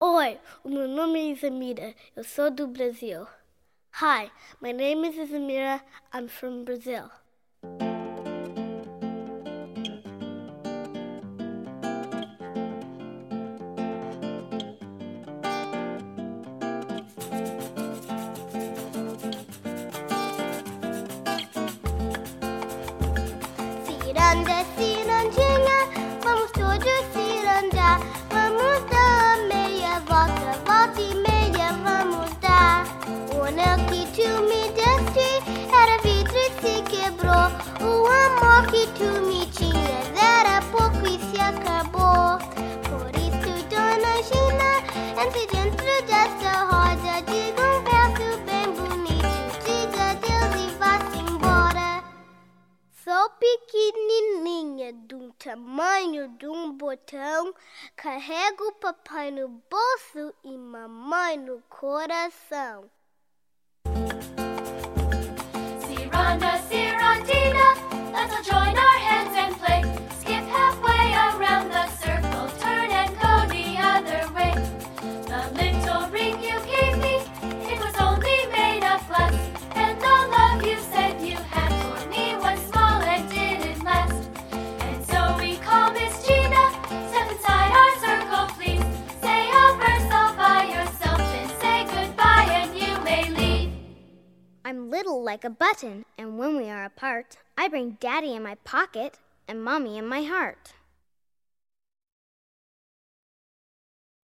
Oi, o meu nome é Isamira. Eu sou do Brasil. Hi, my name is Isamira. I'm from Brazil. Ciranda, cirandinha, me tinhas era pouco e se acabou. Por isso, dona Gina, entre dentro desta roda, diga um verso bem bonito. Diga adeus e vá-se embora. Sou pequenininha, do tamanho de um botão. Carrego papai no bolso e mamãe no coração. Ciranda, little like a button, and when we are apart, I bring Daddy in my pocket and Mommy in my heart.